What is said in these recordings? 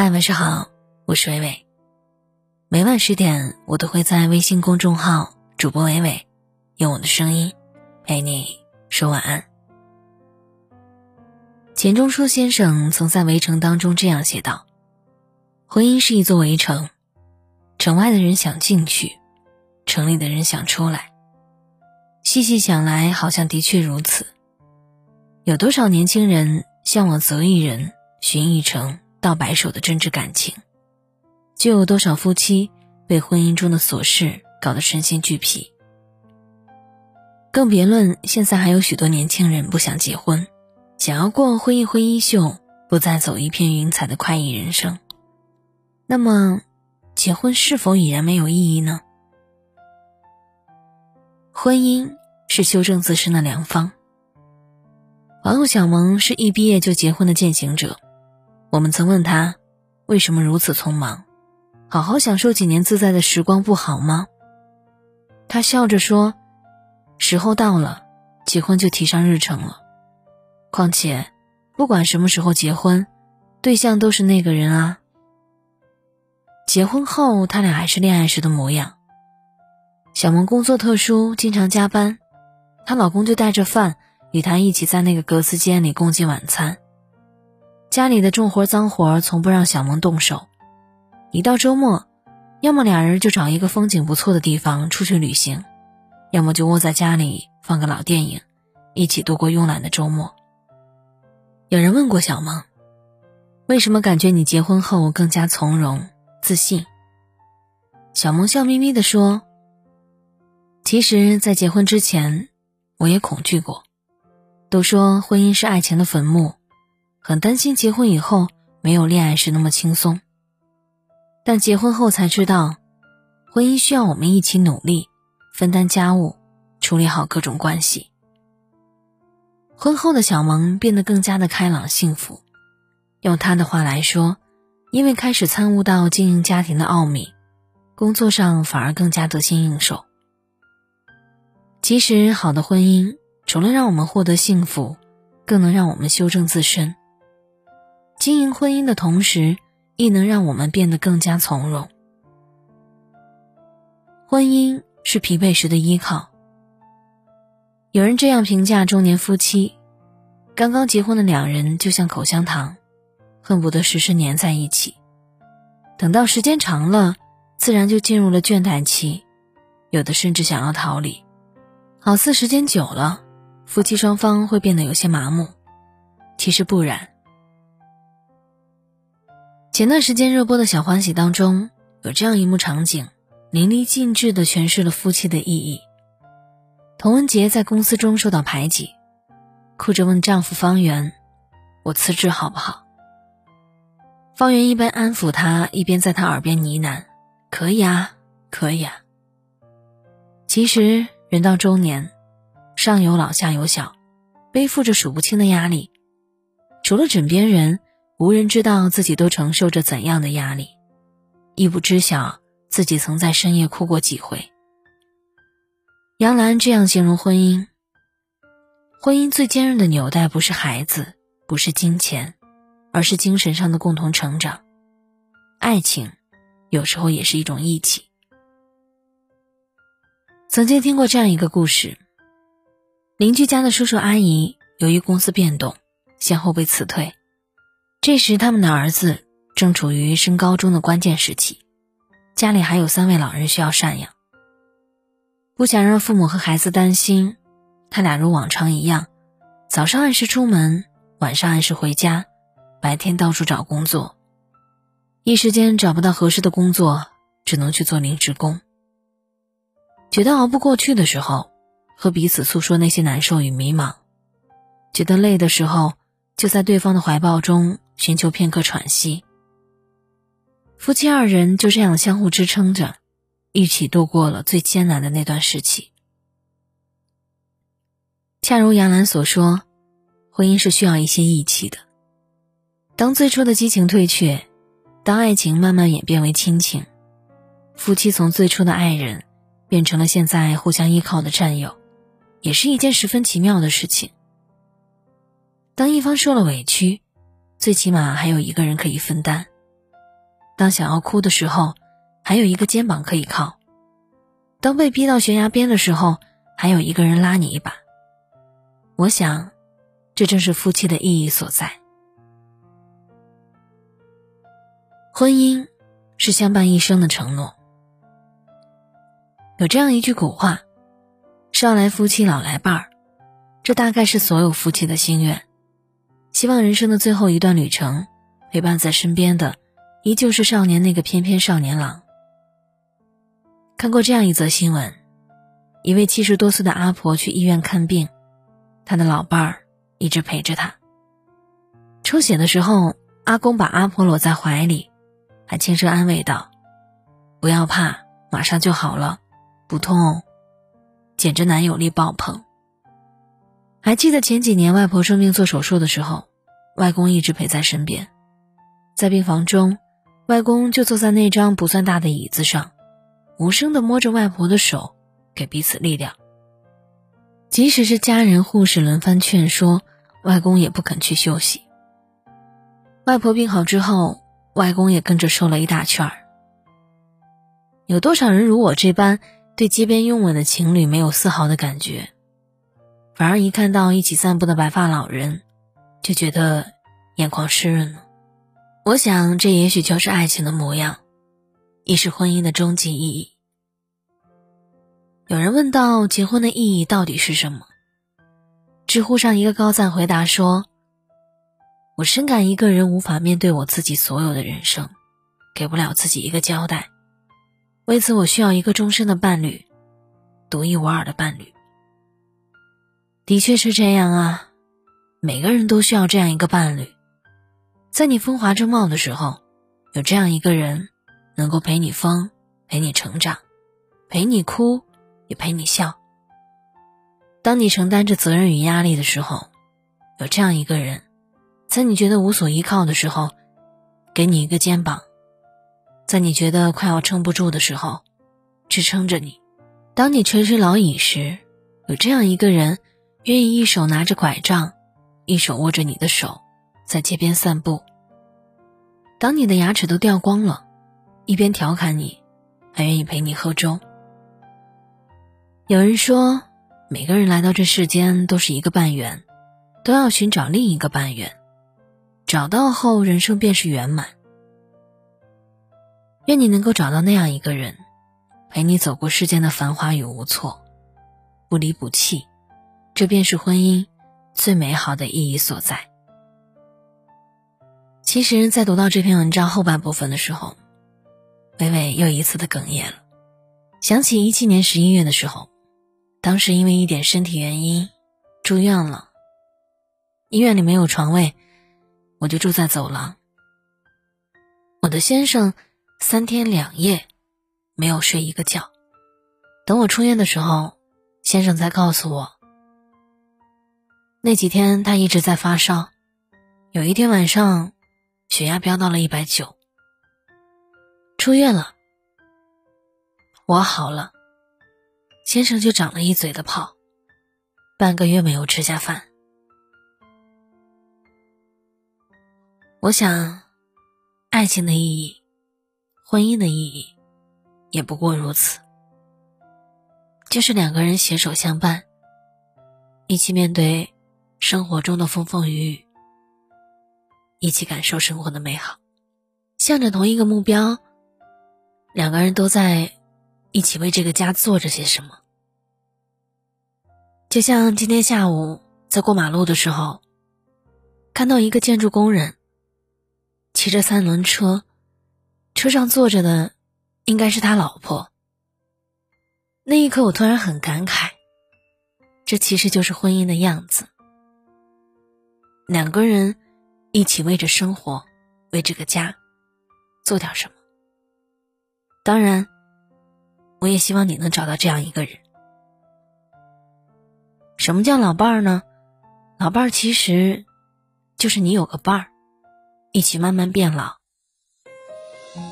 嗨，晚上好，我是伟伟。每晚十点，我都会在微信公众号“主播伟伟”用我的声音陪你说晚安。钱钟书先生曾在《围城》当中这样写道：“婚姻是一座围城，城外的人想进去，城里的人想出来。细细想来，好像的确如此。有多少年轻人向往择一人，寻一城？”到白首的真挚感情，就有多少夫妻被婚姻中的琐事搞得身心俱疲。更别论现在还有许多年轻人不想结婚，想要过挥一挥衣袖，不再走一片云彩的快意人生。那么，结婚是否已然没有意义呢？婚姻是修正自身的良方。网友小萌是一毕业就结婚的践行者。我们曾问他，为什么如此匆忙？好好享受几年自在的时光不好吗？他笑着说：“时候到了，结婚就提上日程了。况且，不管什么时候结婚，对象都是那个人啊。”结婚后，他俩还是恋爱时的模样。小萌工作特殊，经常加班，她老公就带着饭与她一起在那个格子间里共进晚餐。家里的重活脏活从不让小萌动手，一到周末，要么俩人就找一个风景不错的地方出去旅行，要么就窝在家里放个老电影，一起度过慵懒的周末。有人问过小萌，为什么感觉你结婚后更加从容自信？小萌笑眯眯地说：“其实，在结婚之前，我也恐惧过，都说婚姻是爱情的坟墓。”很担心结婚以后没有恋爱时那么轻松，但结婚后才知道，婚姻需要我们一起努力，分担家务，处理好各种关系。婚后的小萌变得更加的开朗幸福，用她的话来说，因为开始参悟到经营家庭的奥秘，工作上反而更加得心应手。其实，好的婚姻除了让我们获得幸福，更能让我们修正自身。经营婚姻的同时，亦能让我们变得更加从容。婚姻是疲惫时的依靠。有人这样评价中年夫妻：刚刚结婚的两人就像口香糖，恨不得时时粘在一起。等到时间长了，自然就进入了倦怠期，有的甚至想要逃离。好似时间久了，夫妻双方会变得有些麻木。其实不然。前段时间热播的小欢喜当中，有这样一幕场景，淋漓尽致地诠释了夫妻的意义。童文洁在公司中受到排挤，哭着问丈夫方圆：“我辞职好不好？”方圆一边安抚她，一边在她耳边呢喃：“可以啊，可以啊。”其实人到中年，上有老下有小，背负着数不清的压力，除了枕边人。无人知道自己都承受着怎样的压力，亦不知晓自己曾在深夜哭过几回。杨澜这样形容婚姻：婚姻最坚韧的纽带不是孩子，不是金钱，而是精神上的共同成长。爱情，有时候也是一种义气。曾经听过这样一个故事：邻居家的叔叔阿姨由于公司变动，先后被辞退。这时，他们的儿子正处于升高中的关键时期，家里还有三位老人需要赡养。不想让父母和孩子担心，他俩如往常一样，早上按时出门，晚上按时回家，白天到处找工作。一时间找不到合适的工作，只能去做临时工。觉得熬不过去的时候，和彼此诉说那些难受与迷茫；觉得累的时候，就在对方的怀抱中。寻求片刻喘息，夫妻二人就这样相互支撑着，一起度过了最艰难的那段时期。恰如杨澜所说，婚姻是需要一些义气的。当最初的激情退却，当爱情慢慢演变为亲情，夫妻从最初的爱人变成了现在互相依靠的战友，也是一件十分奇妙的事情。当一方受了委屈，最起码还有一个人可以分担，当想要哭的时候，还有一个肩膀可以靠；当被逼到悬崖边的时候，还有一个人拉你一把。我想，这正是夫妻的意义所在。婚姻是相伴一生的承诺。有这样一句古话：“少来夫妻老来伴儿。”这大概是所有夫妻的心愿。希望人生的最后一段旅程，陪伴在身边的，依旧是少年那个翩翩少年郎。看过这样一则新闻：一位七十多岁的阿婆去医院看病，她的老伴儿一直陪着她。抽血的时候，阿公把阿婆搂在怀里。还轻声安慰道：“不要怕，马上就好了，不痛，简直男友力爆棚。”还记得前几年外婆生病做手术的时候，外公一直陪在身边，在病房中，外公就坐在那张不算大的椅子上，无声的摸着外婆的手，给彼此力量。即使是家人、护士轮番劝说，外公也不肯去休息。外婆病好之后。外公也跟着瘦了一大圈儿。有多少人如我这般对街边拥吻的情侣没有丝毫的感觉，反而一看到一起散步的白发老人，就觉得眼眶湿润了？我想，这也许就是爱情的模样，亦是婚姻的终极意义。有人问到结婚的意义到底是什么？知乎上一个高赞回答说。我深感一个人无法面对我自己所有的人生，给不了自己一个交代。为此，我需要一个终身的伴侣，独一无二的伴侣。的确是这样啊，每个人都需要这样一个伴侣，在你风华正茂的时候，有这样一个人，能够陪你疯，陪你成长，陪你哭，也陪你笑。当你承担着责任与压力的时候，有这样一个人。在你觉得无所依靠的时候，给你一个肩膀；在你觉得快要撑不住的时候，支撑着你；当你垂垂老矣时，有这样一个人，愿意一手拿着拐杖，一手握着你的手，在街边散步。当你的牙齿都掉光了，一边调侃你，还愿意陪你喝粥。有人说，每个人来到这世间都是一个半圆，都要寻找另一个半圆。找到后，人生便是圆满。愿你能够找到那样一个人，陪你走过世间的繁华与无措，不离不弃，这便是婚姻最美好的意义所在。其实，在读到这篇文章后半部分的时候，微微又一次的哽咽了，想起一七年十一月的时候，当时因为一点身体原因住院了，医院里没有床位。我就住在走廊。我的先生三天两夜没有睡一个觉。等我出院的时候，先生才告诉我，那几天他一直在发烧，有一天晚上血压飙到了一百九。出院了，我好了，先生就长了一嘴的泡，半个月没有吃下饭。我想，爱情的意义，婚姻的意义，也不过如此，就是两个人携手相伴，一起面对生活中的风风雨雨，一起感受生活的美好，向着同一个目标，两个人都在一起为这个家做着些什么。就像今天下午在过马路的时候，看到一个建筑工人。骑着三轮车，车上坐着的应该是他老婆。那一刻，我突然很感慨，这其实就是婚姻的样子。两个人一起为着生活，为这个家做点什么。当然，我也希望你能找到这样一个人。什么叫老伴儿呢？老伴儿其实就是你有个伴儿。一起慢慢变老，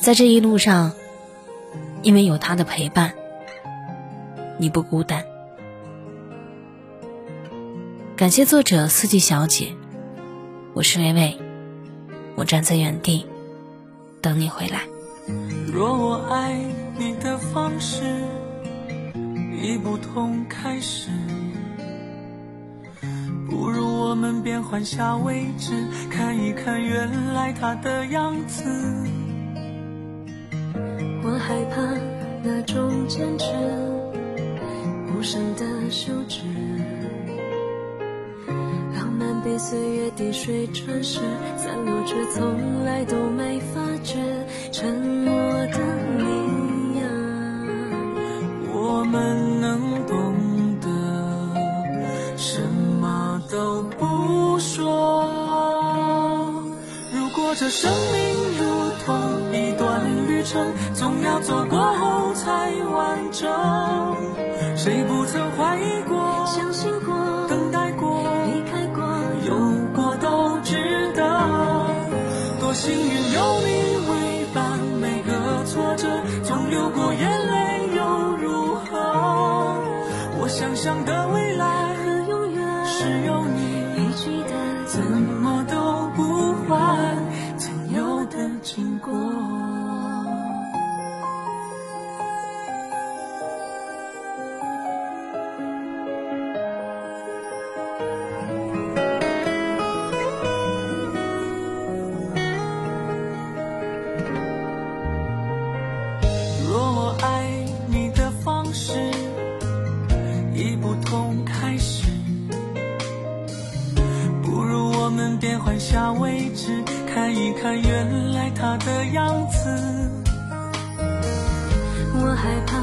在这一路上，因为有他的陪伴，你不孤单。感谢作者四季小姐，我是微微，我站在原地，等你回来。若我爱你的方式已不同开始，不如我们变换下位置，看一看原来他的样子。我害怕那种坚持，滴水穿石，散落却从来都没发觉。沉默的你呀，我们能懂得，什么都不说。如果这生命如同一段旅程，总要走过后才完整。谁不曾怀疑过、幸运有你为伴，每个挫折总流过眼泪又如何？我想象的下位置，看一看原来他的样子。我害怕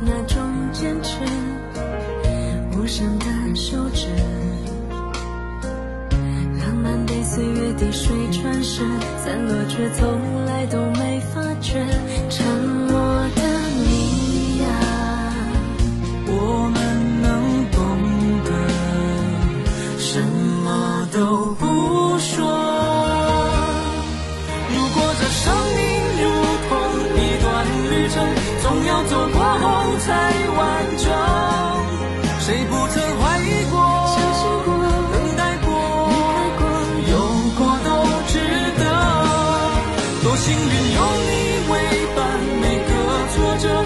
那种坚持，无声的休止。浪漫被岁月滴水穿石，散落却从来都没发觉。有你为伴每个挫折